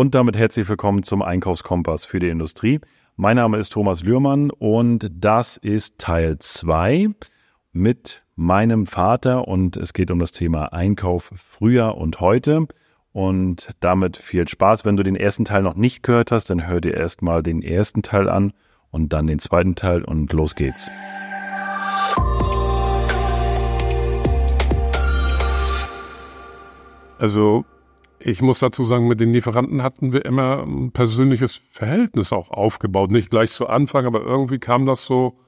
Und damit herzlich willkommen zum Einkaufskompass für die Industrie. Mein Name ist Thomas Lührmann und das ist Teil 2 mit meinem Vater und es geht um das Thema Einkauf früher und heute. Und damit viel Spaß. Wenn du den ersten Teil noch nicht gehört hast, dann hör dir erstmal den ersten Teil an und dann den zweiten Teil und los geht's. Also ich muss dazu sagen, mit den Lieferanten hatten wir immer ein persönliches Verhältnis auch aufgebaut. Nicht gleich zu Anfang, aber irgendwie kam das so,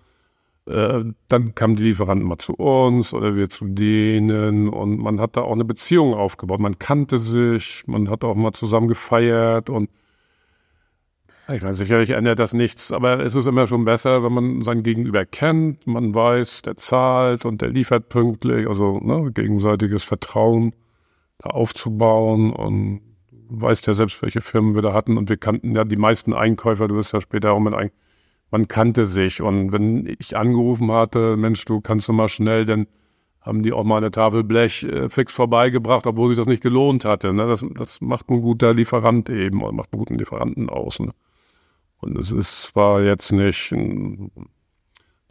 äh, dann kamen die Lieferanten mal zu uns oder wir zu denen und man hat da auch eine Beziehung aufgebaut. Man kannte sich, man hat auch mal zusamme gefeiert und ich meine, sicherlich ändert das nichts, aber es ist immer schon besser, wenn man sein Gegenüber kennt, man weiß, der zahlt und der liefert pünktlich, also ne, gegenseitiges Vertrauen aufzubauen und weißt ja selbst, welche Firmen wir da hatten und wir kannten ja die meisten Einkäufer, du wirst ja später auch mit ein, man kannte sich und wenn ich angerufen hatte, Mensch, du kannst du mal schnell, dann haben die auch mal eine Tafel Blech äh, fix vorbeigebracht, obwohl sich das nicht gelohnt hatte. Ne? Das, das macht ein guter Lieferant eben und macht einen guten Lieferanten aus. Ne? Und es ist zwar jetzt nicht ein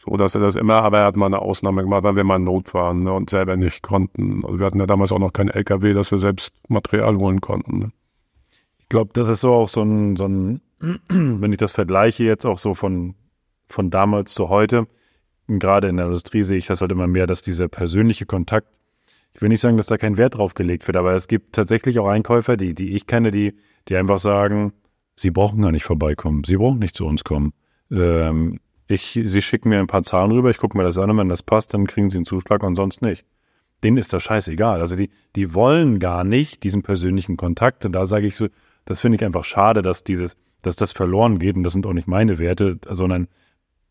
so dass er das immer, aber er hat mal eine Ausnahme gemacht, weil wir mal in Not waren ne, und selber nicht konnten. Also wir hatten ja damals auch noch kein LKW, dass wir selbst Material holen konnten. Ne. Ich glaube, das ist so auch so ein, so ein, wenn ich das vergleiche jetzt auch so von, von damals zu heute, gerade in der Industrie sehe ich das halt immer mehr, dass dieser persönliche Kontakt, ich will nicht sagen, dass da kein Wert drauf gelegt wird, aber es gibt tatsächlich auch Einkäufer, die, die ich kenne, die, die einfach sagen, sie brauchen gar nicht vorbeikommen, sie brauchen nicht zu uns kommen. Ähm, ich, sie schicken mir ein paar Zahlen rüber, ich gucke mir das an und wenn das passt, dann kriegen sie einen Zuschlag und sonst nicht. Denen ist das scheißegal. Also die, die wollen gar nicht diesen persönlichen Kontakt. Und da sage ich so, das finde ich einfach schade, dass dieses, dass das verloren geht. Und das sind auch nicht meine Werte, sondern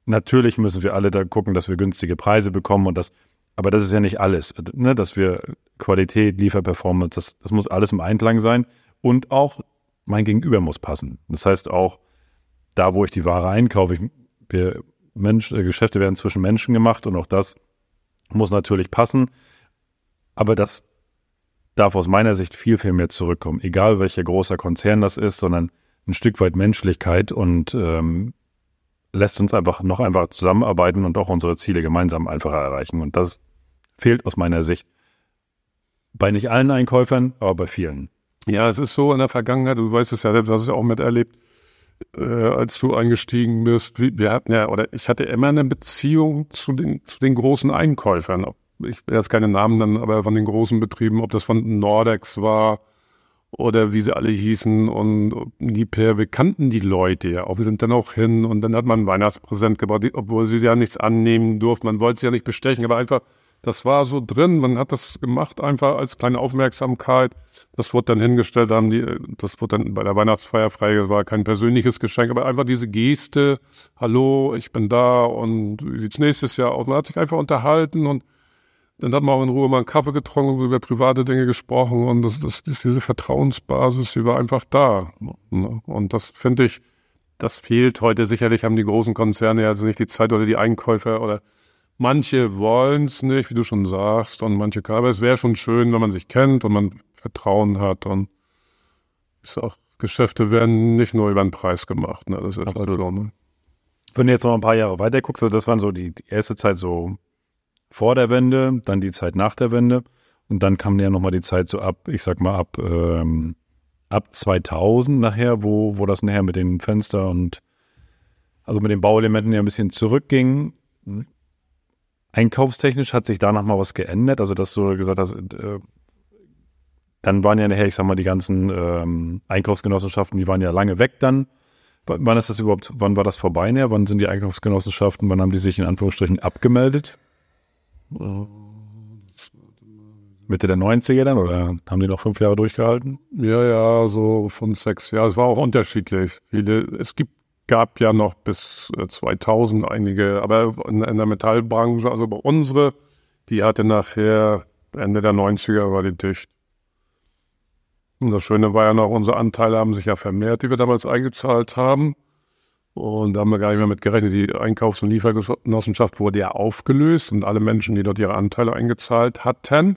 natürlich müssen wir alle da gucken, dass wir günstige Preise bekommen und das, aber das ist ja nicht alles, ne? dass wir Qualität, Lieferperformance, das, das muss alles im Einklang sein und auch mein Gegenüber muss passen. Das heißt auch, da wo ich die Ware einkaufe, ich wir Mensch, äh, Geschäfte werden zwischen Menschen gemacht und auch das muss natürlich passen. Aber das darf aus meiner Sicht viel, viel mehr zurückkommen. Egal welcher großer Konzern das ist, sondern ein Stück weit Menschlichkeit und ähm, lässt uns einfach noch einfach zusammenarbeiten und auch unsere Ziele gemeinsam einfacher erreichen. Und das fehlt aus meiner Sicht bei nicht allen Einkäufern, aber bei vielen. Ja, es ist so in der Vergangenheit, du weißt es ja, du hast es ja auch miterlebt, äh, als du eingestiegen bist, wir hatten ja, oder ich hatte immer eine Beziehung zu den, zu den großen Einkäufern. Ich will jetzt keine Namen nennen, aber von den großen Betrieben, ob das von Nordex war oder wie sie alle hießen und Niper, wir kannten die Leute ja auch. Wir sind dann auch hin und dann hat man ein Weihnachtspräsent gebracht, obwohl sie ja nichts annehmen durften. Man wollte sie ja nicht bestechen, aber einfach das war so drin, man hat das gemacht einfach als kleine Aufmerksamkeit. Das wurde dann hingestellt, haben die, das wurde dann bei der Weihnachtsfeier frei, war kein persönliches Geschenk, aber einfach diese Geste, hallo, ich bin da und wie sieht's nächstes Jahr aus? Man hat sich einfach unterhalten und dann hat man auch in Ruhe mal einen Kaffee getrunken, über private Dinge gesprochen und das, das, diese Vertrauensbasis, die war einfach da. Ne? Und das finde ich, das fehlt heute. Sicherlich haben die großen Konzerne also nicht die Zeit oder die Einkäufer oder Manche wollen es nicht, wie du schon sagst, und manche. Aber es wäre schon schön, wenn man sich kennt und man Vertrauen hat. Und ist auch, Geschäfte werden nicht nur über den Preis gemacht. Ne? Das ist halt so, ne? Wenn du jetzt noch ein paar Jahre weiter guckst, also das waren so die, die erste Zeit so vor der Wende, dann die Zeit nach der Wende und dann kam ja nochmal die Zeit so ab, ich sag mal ab, ähm, ab 2000 nachher, wo, wo das nachher mit den Fenster und also mit den Bauelementen ja ein bisschen zurückging. Einkaufstechnisch hat sich da nochmal was geändert? Also, dass du gesagt hast, äh, dann waren ja nachher, ich sag mal, die ganzen ähm, Einkaufsgenossenschaften, die waren ja lange weg dann. Wann ist das überhaupt, wann war das vorbei näher? Wann sind die Einkaufsgenossenschaften, wann haben die sich in Anführungsstrichen abgemeldet? Mitte der 90er dann oder haben die noch fünf Jahre durchgehalten? Ja, ja, so fünf, sechs Jahre. Es war auch unterschiedlich. Viele, es gibt gab ja noch bis 2000 äh, einige, aber in, in der Metallbranche, also bei unsere, die hatte nachher Ende der 90er war die dicht. Und das Schöne war ja noch, unsere Anteile haben sich ja vermehrt, die wir damals eingezahlt haben. Und da haben wir gar nicht mehr mit gerechnet. Die Einkaufs- und Liefergenossenschaft wurde ja aufgelöst und alle Menschen, die dort ihre Anteile eingezahlt hatten,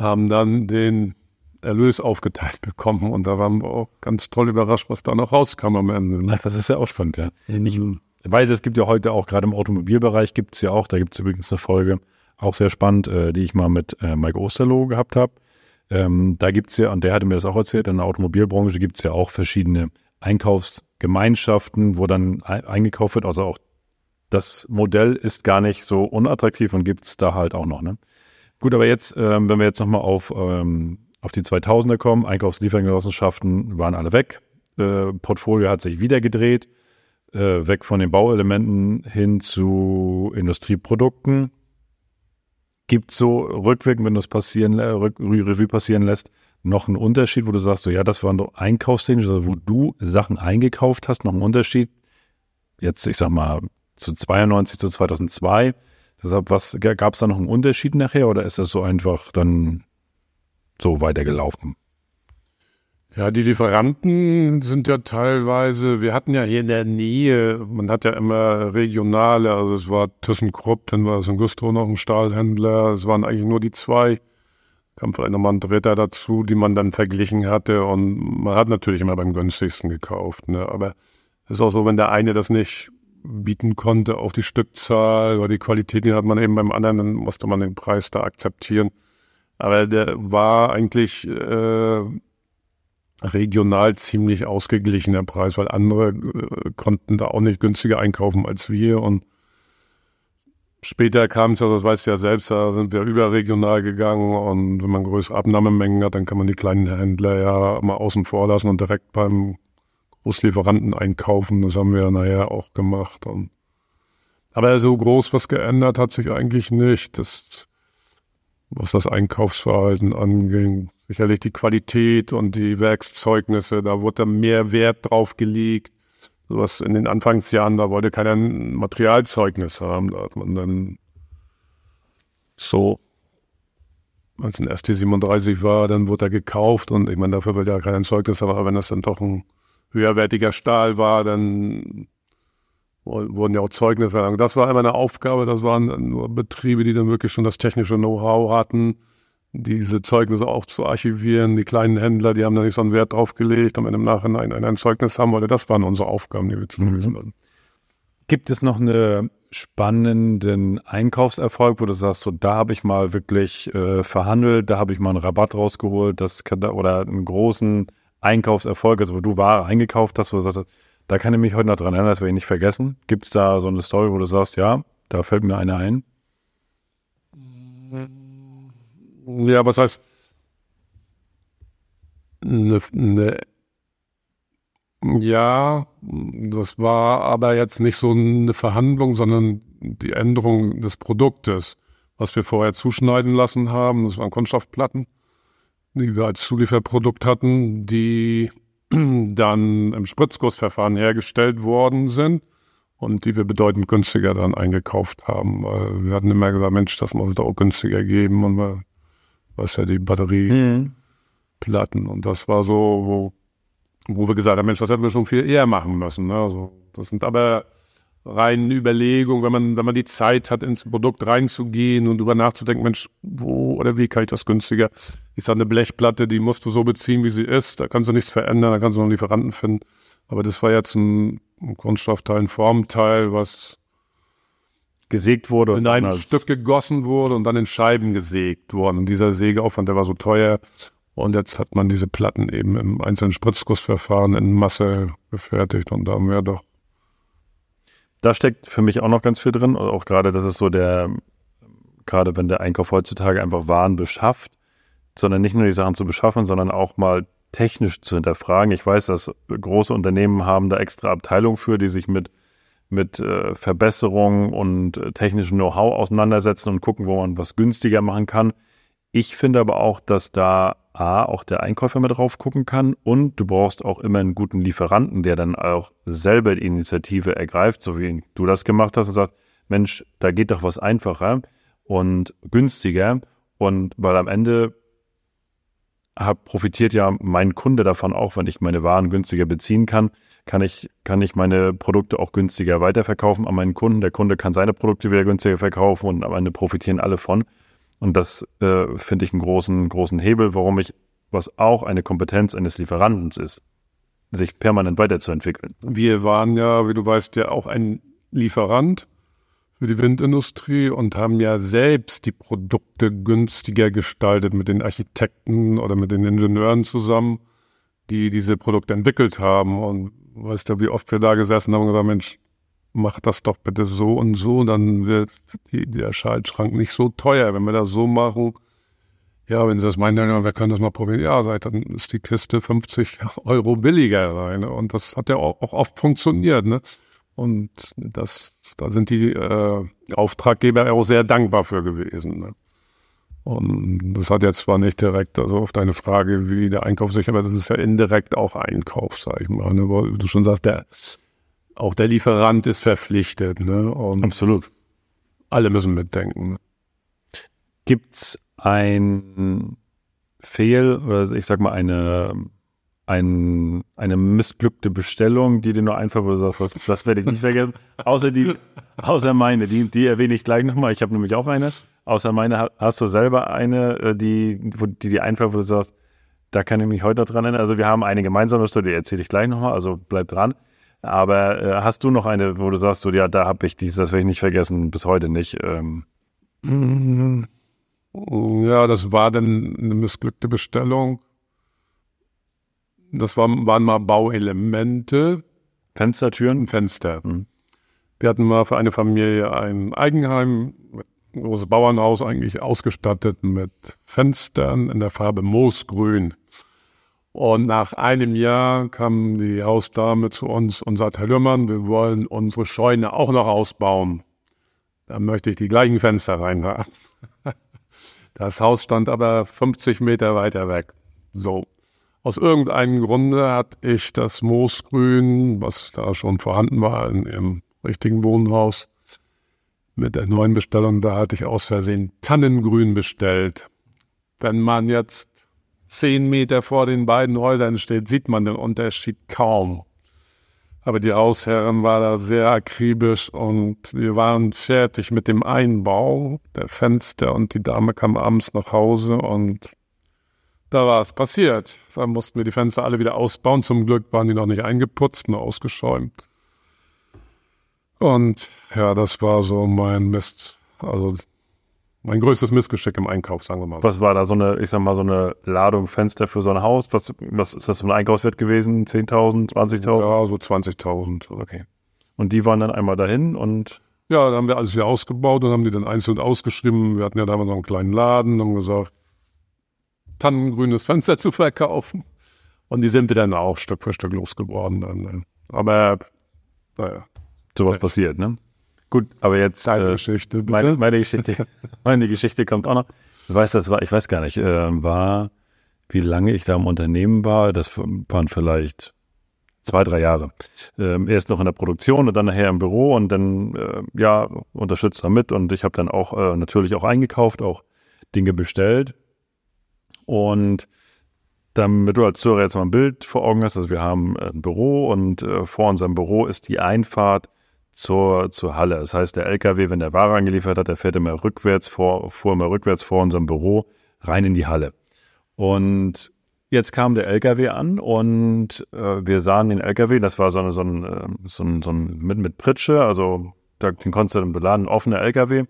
haben dann den Erlös aufgeteilt bekommen. Und da waren wir auch ganz toll überrascht, was da noch rauskam am Ende. Ne? Ach, das ist ja auch spannend, ja. Ich weiß, es gibt ja heute auch, gerade im Automobilbereich gibt es ja auch, da gibt es übrigens eine Folge, auch sehr spannend, äh, die ich mal mit äh, Mike Osterloh gehabt habe. Ähm, da gibt es ja, und der hatte mir das auch erzählt, in der Automobilbranche gibt es ja auch verschiedene Einkaufsgemeinschaften, wo dann eingekauft wird. Also auch das Modell ist gar nicht so unattraktiv und gibt es da halt auch noch. Ne? Gut, aber jetzt, ähm, wenn wir jetzt nochmal auf, ähm, auf die 2000er kommen, Einkaufsliefergenossenschaften waren alle weg. Äh, Portfolio hat sich wieder gedreht, äh, weg von den Bauelementen hin zu Industrieprodukten. Gibt so rückwirkend, wenn du es passieren, äh, Revue passieren lässt, noch einen Unterschied, wo du sagst, so ja, das waren doch Einkaufstechnisch, also wo du Sachen eingekauft hast, noch einen Unterschied? Jetzt, ich sag mal, zu 92 zu 2002. Deshalb, was gab es da noch einen Unterschied nachher oder ist das so einfach dann so weitergelaufen? Ja, die Lieferanten sind ja teilweise, wir hatten ja hier in der Nähe, man hat ja immer regionale, also es war ThyssenKrupp, dann war es in Gusto noch ein Stahlhändler, es waren eigentlich nur die zwei, kam vielleicht nochmal ein dritter dazu, die man dann verglichen hatte und man hat natürlich immer beim günstigsten gekauft, ne? aber es ist auch so, wenn der eine das nicht bieten konnte auf die Stückzahl oder die Qualität, die hat man eben beim anderen, dann musste man den Preis da akzeptieren. Aber der war eigentlich äh, regional ziemlich ausgeglichen, der Preis, weil andere äh, konnten da auch nicht günstiger einkaufen als wir. Und später kam es ja, das weißt du ja selbst, da sind wir überregional gegangen und wenn man größere Abnahmemengen hat, dann kann man die kleinen Händler ja mal außen vor lassen und direkt beim Großlieferanten einkaufen. Das haben wir ja nachher auch gemacht. Und aber so groß was geändert hat sich eigentlich nicht. Das, was das Einkaufsverhalten anging, sicherlich die Qualität und die Werkszeugnisse, da wurde mehr Wert drauf gelegt. Sowas in den Anfangsjahren, da wollte keiner ein Materialzeugnis haben. Da hat man dann so, als ein ST37 war, dann wurde er gekauft und ich meine, dafür will ja kein Zeugnis haben, aber wenn das dann doch ein höherwertiger Stahl war, dann wurden ja auch Zeugnisse verlangt. Das war immer eine Aufgabe, das waren nur Betriebe, die dann wirklich schon das technische Know-how hatten, diese Zeugnisse auch zu archivieren. Die kleinen Händler, die haben da nicht so einen Wert drauf gelegt, damit im Nachhinein ein, Zeugnis haben wollte. Das waren unsere Aufgaben, die wir zu lösen hatten. Gibt es noch einen spannenden Einkaufserfolg, wo du sagst, so da habe ich mal wirklich äh, verhandelt, da habe ich mal einen Rabatt rausgeholt, das kann da, oder einen großen Einkaufserfolg, also wo du Ware eingekauft hast, wo du sagst, da kann ich mich heute noch dran erinnern, das werde ich nicht vergessen. Gibt es da so eine Story, wo du sagst, ja, da fällt mir eine ein? Ja, was heißt eine, eine ja, das war aber jetzt nicht so eine Verhandlung, sondern die Änderung des Produktes, was wir vorher zuschneiden lassen haben. Das waren Kunststoffplatten die wir als Zulieferprodukt hatten, die dann im Spritzgussverfahren hergestellt worden sind und die wir bedeutend günstiger dann eingekauft haben. Weil wir hatten immer gesagt, Mensch, das muss es auch günstiger geben und wir, was ja die Batterieplatten mhm. und das war so, wo, wo wir gesagt haben, Mensch, das hätten wir schon viel eher machen müssen. Ne? Also, das sind aber rein Überlegung, wenn man, wenn man die Zeit hat, ins Produkt reinzugehen und drüber nachzudenken, Mensch, wo oder wie kann ich das günstiger? Ich sage, eine Blechplatte, die musst du so beziehen, wie sie ist. Da kannst du nichts verändern, da kannst du noch einen Lieferanten finden. Aber das war jetzt ein, ein Kunststoffteil, ein Formteil, was gesägt wurde. In ein Stück gegossen wurde und dann in Scheiben gesägt worden. Und dieser Sägeaufwand, der war so teuer. Und jetzt hat man diese Platten eben im einzelnen Spritzgussverfahren in Masse gefertigt. Und da haben wir doch da steckt für mich auch noch ganz viel drin. Auch gerade, das ist so der, gerade wenn der Einkauf heutzutage einfach Waren beschafft, sondern nicht nur die Sachen zu beschaffen, sondern auch mal technisch zu hinterfragen. Ich weiß, dass große Unternehmen haben da extra Abteilungen für, die sich mit, mit äh, Verbesserungen und äh, technischem Know-how auseinandersetzen und gucken, wo man was günstiger machen kann. Ich finde aber auch, dass da A, auch der Einkäufer mit drauf gucken kann und du brauchst auch immer einen guten Lieferanten, der dann auch selber die Initiative ergreift, so wie du das gemacht hast und sagt, Mensch, da geht doch was einfacher und günstiger und weil am Ende hab, profitiert ja mein Kunde davon auch, wenn ich meine Waren günstiger beziehen kann, kann ich, kann ich meine Produkte auch günstiger weiterverkaufen an meinen Kunden. Der Kunde kann seine Produkte wieder günstiger verkaufen und am Ende profitieren alle von. Und das äh, finde ich einen großen, großen Hebel, warum ich was auch eine Kompetenz eines Lieferanten ist, sich permanent weiterzuentwickeln. Wir waren ja, wie du weißt, ja auch ein Lieferant für die Windindustrie und haben ja selbst die Produkte günstiger gestaltet mit den Architekten oder mit den Ingenieuren zusammen, die diese Produkte entwickelt haben. Und weißt du, wie oft wir da gesessen haben und gesagt, Mensch, mach das doch bitte so und so, dann wird die, der Schaltschrank nicht so teuer. Wenn wir das so machen, ja, wenn Sie das meinen, dann wir können das mal probieren. Ja, seit dann ist die Kiste 50 Euro billiger rein. Und das hat ja auch, auch oft funktioniert. Ne? Und das, da sind die äh, Auftraggeber auch sehr dankbar für gewesen. Ne? Und das hat jetzt zwar nicht direkt, also auf deine Frage, wie der Einkauf sich, aber das ist ja indirekt auch Einkauf, sag ich mal. Ne? Weil du schon sagst, der, auch der Lieferant ist verpflichtet. Ne? Und Absolut. Alle müssen mitdenken. Ne? Gibt's ein Fehl oder ich sag mal eine ein, eine missglückte Bestellung, die dir nur einfach, wo du sagst, was, das werde ich nicht vergessen. Außer die, außer meine, die, die erwähne ich gleich nochmal. Ich habe nämlich auch eine. Außer meine, hast du selber eine, äh, die, wo, die dir einfach, wo du sagst, da kann ich mich heute noch dran erinnern. Also wir haben eine gemeinsame Story, die erzähle ich gleich nochmal, also bleib dran. Aber äh, hast du noch eine, wo du sagst, so, ja, da habe ich dies, das werde ich nicht vergessen, bis heute nicht. Ähm. Ja, das war dann eine missglückte Bestellung. Das war, waren mal Bauelemente. Fenstertüren? Fenster. Mhm. Wir hatten mal für eine Familie ein Eigenheim, ein großes Bauernhaus eigentlich ausgestattet mit Fenstern in der Farbe Moosgrün. Und nach einem Jahr kam die Hausdame zu uns und sagt, Herr Lührmann, wir wollen unsere Scheune auch noch ausbauen. Da möchte ich die gleichen Fenster reinhaben. Das Haus stand aber 50 Meter weiter weg. So. Aus irgendeinem Grunde hatte ich das Moosgrün, was da schon vorhanden war in ihrem richtigen Wohnhaus, mit der neuen Bestellung, da hatte ich aus Versehen Tannengrün bestellt. Wenn man jetzt zehn Meter vor den beiden Häusern steht, sieht man den Unterschied kaum. Aber die Hausherren war da sehr akribisch und wir waren fertig mit dem Einbau der Fenster und die Dame kam abends nach Hause und da war es passiert. Da mussten wir die Fenster alle wieder ausbauen. Zum Glück waren die noch nicht eingeputzt, nur ausgeschäumt. Und ja, das war so mein Mist, also mein größtes Missgeschick im Einkauf, sagen wir mal. Was war da so eine, ich sag mal, so eine Ladung Fenster für so ein Haus? Was, was ist das so ein Einkaufswert gewesen? 10.000, 20.000? Ja, so 20.000. Okay. Und die waren dann einmal dahin und ja, da haben wir alles wieder ausgebaut und haben die dann einzeln ausgeschrieben. Wir hatten ja damals noch einen kleinen Laden und haben gesagt, tannengrünes Fenster zu verkaufen. Und die sind wir dann auch Stück für Stück losgeworden. Dann. Ne? Aber naja. Sowas ja. passiert, ne? Gut, aber jetzt Deine äh, Geschichte, bitte. Meine, meine, Geschichte, meine Geschichte kommt auch noch. Ich weiß, das war, ich weiß gar nicht, äh, war, wie lange ich da im Unternehmen war. Das waren vielleicht zwei, drei Jahre. Ähm, erst noch in der Produktion und dann nachher im Büro und dann äh, ja unterstützt damit und ich habe dann auch äh, natürlich auch eingekauft, auch Dinge bestellt und damit du als Zuhörer jetzt mal ein Bild vor Augen hast, also wir haben ein Büro und äh, vor unserem Büro ist die Einfahrt zur, zur Halle. Das heißt, der LKW, wenn der Ware angeliefert hat, der fährt immer rückwärts vor, fuhr immer rückwärts vor unserem Büro rein in die Halle. Und jetzt kam der LKW an und äh, wir sahen den LKW, das war so, eine, so, ein, äh, so, ein, so ein mit, mit Pritsche, also da, den konntest du dann beladen, offener LKW.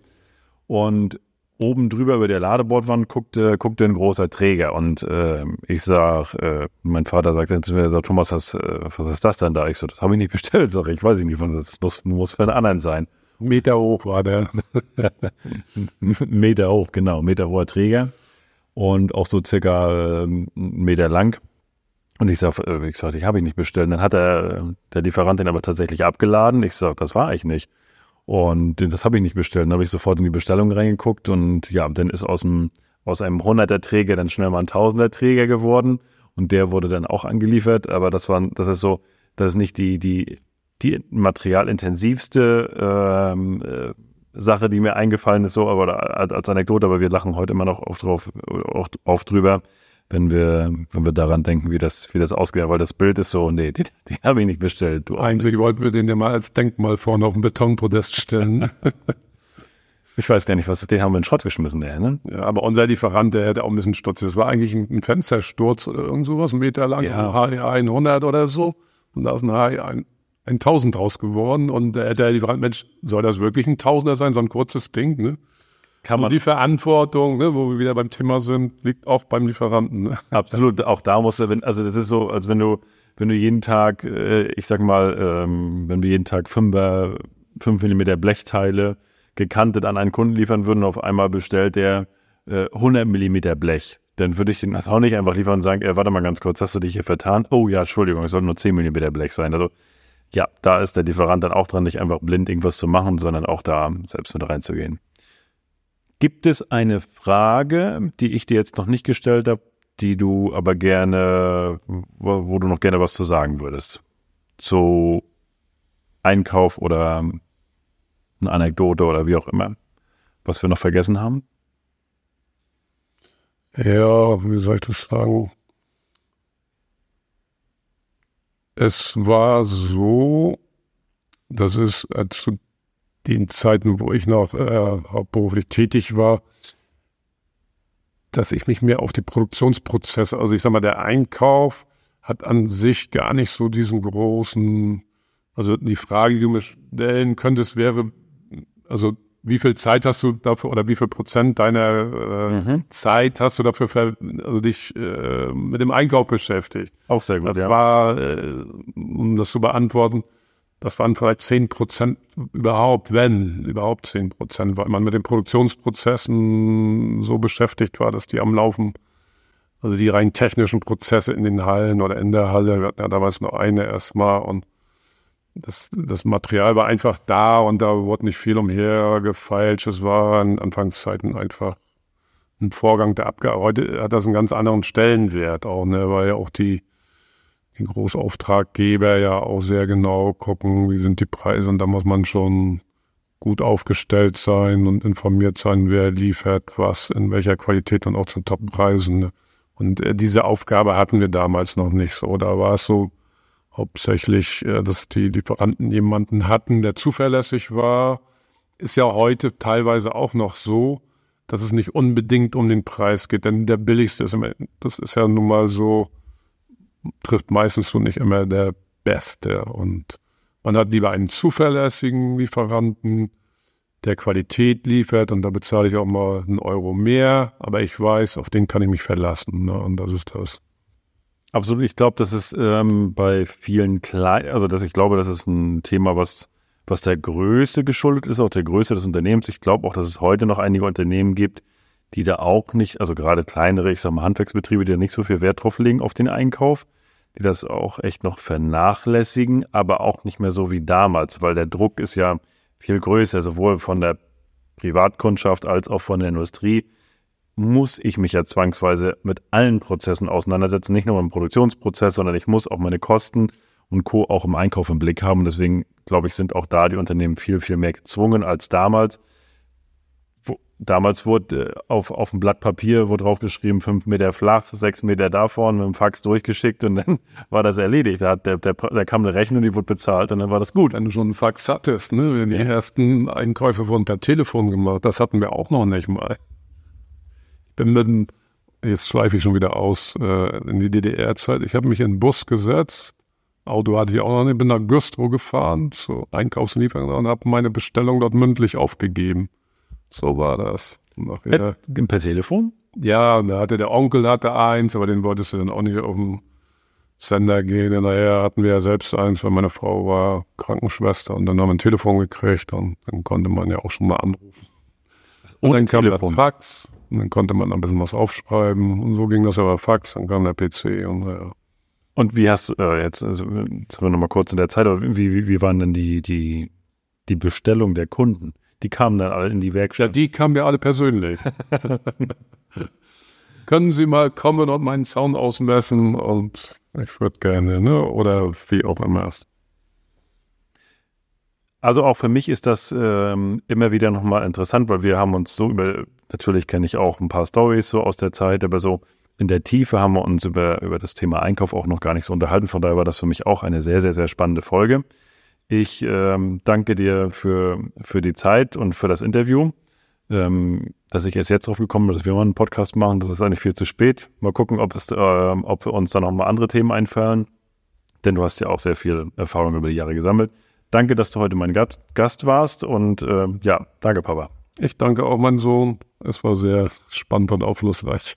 Und oben drüber über der Ladebordwand guckte, guckte ein großer Träger und äh, ich sag, äh, mein Vater sagt dann zu mir, so, Thomas, was, äh, was ist das denn da? Ich so, das habe ich nicht bestellt, sag ich, weiß ich nicht, was das muss, muss für einen anderen sein. Meter hoch war der. Meter hoch, genau, Meter hoher Träger und auch so circa äh, einen Meter lang. Und ich sag, äh, ich sag, ich habe ich nicht bestellt. Und dann hat er, der Lieferant den aber tatsächlich abgeladen. Ich sag, das war ich nicht. Und das habe ich nicht bestellt. Dann habe ich sofort in die Bestellung reingeguckt und ja, dann ist aus, dem, aus einem 100er Träger dann schnell mal ein 1000er Träger geworden und der wurde dann auch angeliefert. Aber das war, das ist so, das ist nicht die, die, die materialintensivste ähm, äh, Sache, die mir eingefallen ist, so, aber als Anekdote, aber wir lachen heute immer noch oft drauf, oft, oft drüber wenn wir, wenn wir daran denken, wie das, wie das ausgeht. Weil das Bild ist so, nee, den, den habe ich nicht bestellt. Du Eigentlich wollten wir den ja mal als Denkmal vorne auf dem Betonpodest stellen. Ich weiß gar nicht, was, den haben wir in Schrott geschmissen, der, ne? Ja, aber unser Lieferant, der hätte auch ein bisschen Stutz. Das war eigentlich ein, ein Fenstersturz oder irgend sowas, ein Meter lang, Ja. ein HE 100 oder so. Und da ist ein HE 1000 draus geworden. Und der, der Lieferant, Mensch, soll das wirklich ein Tausender sein, so ein kurzes Ding, ne? Kann Und die Verantwortung, ne, wo wir wieder beim Thema sind, liegt auch beim Lieferanten. Ne? Absolut, auch da musst du, wenn, also das ist so, als wenn du, wenn du jeden Tag, äh, ich sag mal, ähm, wenn wir jeden Tag 5 5 mm Blechteile gekantet an einen Kunden liefern würden, auf einmal bestellt der äh, 100 mm Blech. Dann würde ich den das auch nicht einfach liefern und sagen, äh, warte mal ganz kurz, hast du dich hier vertan? Oh ja, Entschuldigung, es soll nur 10 mm Blech sein. Also ja, da ist der Lieferant dann auch dran, nicht einfach blind irgendwas zu machen, sondern auch da selbst mit reinzugehen. Gibt es eine Frage, die ich dir jetzt noch nicht gestellt habe, die du aber gerne, wo, du noch gerne was zu sagen würdest? Zu Einkauf oder eine Anekdote oder wie auch immer, was wir noch vergessen haben? Ja, wie soll ich das sagen? Es war so, dass es zu den Zeiten, wo ich noch äh, hauptberuflich tätig war, dass ich mich mehr auf die Produktionsprozesse, also ich sag mal, der Einkauf hat an sich gar nicht so diesen großen, also die Frage, die du mir stellen könntest, wäre, also wie viel Zeit hast du dafür oder wie viel Prozent deiner äh, Zeit hast du dafür, ver, also dich äh, mit dem Einkauf beschäftigt? Auch sehr gut, Das ja. war, äh, um das zu beantworten, das waren vielleicht 10 Prozent überhaupt, wenn überhaupt 10 Prozent, weil man mit den Produktionsprozessen so beschäftigt war, dass die am Laufen, also die rein technischen Prozesse in den Hallen oder in der Halle, wir hatten ja damals nur eine erstmal und das, das Material war einfach da und da wurde nicht viel umher gefeilscht. Es war in Anfangszeiten einfach ein Vorgang, der abge... Heute hat das einen ganz anderen Stellenwert auch, ne, weil ja auch die, die Großauftraggeber ja auch sehr genau gucken, wie sind die Preise und da muss man schon gut aufgestellt sein und informiert sein, wer liefert was, in welcher Qualität und auch zu Top-Preisen. Ne? Und äh, diese Aufgabe hatten wir damals noch nicht so. Da war es so hauptsächlich, äh, dass die Lieferanten jemanden hatten, der zuverlässig war. Ist ja heute teilweise auch noch so, dass es nicht unbedingt um den Preis geht, denn der billigste ist das ist ja nun mal so, trifft meistens so nicht immer der Beste. Und man hat lieber einen zuverlässigen Lieferanten, der Qualität liefert und da bezahle ich auch mal einen Euro mehr, aber ich weiß, auf den kann ich mich verlassen. Ne? Und das ist das. Absolut. Ich glaube, das ist ähm, bei vielen kleinen, also das, ich glaube, das ist ein Thema, was, was der Größe geschuldet ist, auch der Größe des Unternehmens. Ich glaube auch, dass es heute noch einige Unternehmen gibt, die da auch nicht, also gerade kleinere, ich sag mal Handwerksbetriebe, die da nicht so viel Wert drauf legen auf den Einkauf, die das auch echt noch vernachlässigen, aber auch nicht mehr so wie damals, weil der Druck ist ja viel größer, sowohl von der Privatkundschaft als auch von der Industrie muss ich mich ja zwangsweise mit allen Prozessen auseinandersetzen, nicht nur im Produktionsprozess, sondern ich muss auch meine Kosten und Co. auch im Einkauf im Blick haben. Deswegen, glaube ich, sind auch da die Unternehmen viel, viel mehr gezwungen als damals. Damals wurde äh, auf, auf dem Blatt Papier wurde draufgeschrieben, fünf Meter flach, sechs Meter davon, mit dem Fax durchgeschickt und dann war das erledigt. Da, hat der, der, da kam eine Rechnung, die wurde bezahlt und dann war das gut. Wenn du schon einen Fax hattest, ne? Die ersten Einkäufe wurden per Telefon gemacht. Das hatten wir auch noch nicht mal. Ich bin mit dem, jetzt schweife ich schon wieder aus, äh, in die DDR-Zeit. Ich habe mich in den Bus gesetzt. Auto hatte ich auch noch nicht, bin nach Güstrow gefahren, zur Einkaufslieferung und habe meine Bestellung dort mündlich aufgegeben. So war das. Und nachher, Per, Telefon? ja, da hatte der Onkel hatte eins, aber den wolltest du dann auch nicht auf den Sender gehen. Und nachher hatten wir ja selbst eins, weil meine Frau war Krankenschwester und dann haben wir ein Telefon gekriegt und dann konnte man ja auch schon mal anrufen. Und Ohne dann kam Telefon. das Fax und dann konnte man ein bisschen was aufschreiben und so ging das aber Fax, dann kam der PC und ja. Und wie hast du, äh, jetzt, also, jetzt sind wir nochmal kurz in der Zeit, aber wie, wie, wie waren denn die, die, die Bestellung der Kunden? Die kamen dann alle in die Ja, Werkstatt. die kamen mir alle persönlich. Können Sie mal kommen und meinen Sound ausmessen und ich würde gerne, ne? Oder wie auch immer. Also auch für mich ist das ähm, immer wieder nochmal interessant, weil wir haben uns so über, natürlich kenne ich auch ein paar Stories so aus der Zeit, aber so in der Tiefe haben wir uns über, über das Thema Einkauf auch noch gar nicht so unterhalten. Von daher war das für mich auch eine sehr, sehr, sehr spannende Folge. Ich ähm, danke dir für, für die Zeit und für das Interview. ähm, dass ich erst jetzt drauf gekommen bin, dass wir mal einen Podcast machen. Das ist eigentlich viel zu spät. Mal gucken, ob, es, äh, ob uns dann noch mal andere Themen einfallen. Denn du hast ja auch sehr viel Erfahrung über die Jahre gesammelt. Danke, dass du heute mein Gast warst und äh, ja, danke, Papa. Ich danke auch, mein Sohn. Es war sehr spannend und aufschlussreich.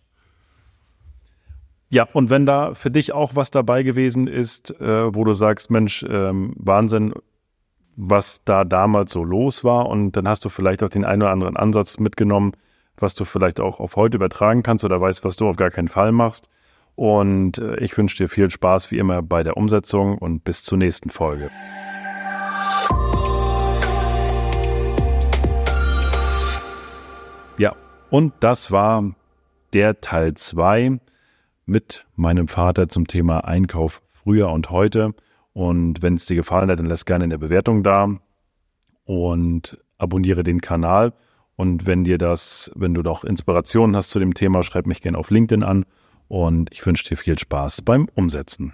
Ja, und wenn da für dich auch was dabei gewesen ist, äh, wo du sagst, Mensch, ähm, Wahnsinn, was da damals so los war und dann hast du vielleicht auch den einen oder anderen Ansatz mitgenommen, was du vielleicht auch auf heute übertragen kannst oder weißt, was du auf gar keinen Fall machst. Und äh, ich wünsche dir viel Spaß wie immer bei der Umsetzung und bis zur nächsten Folge. Ja, und das war der Teil 2 mit meinem Vater zum Thema Einkauf früher und heute. Und wenn es dir gefallen hat, dann lass gerne eine Bewertung da und abonniere den Kanal. Und wenn dir das, wenn du noch Inspirationen hast zu dem Thema, schreib mich gerne auf LinkedIn an. Und ich wünsche dir viel Spaß beim Umsetzen.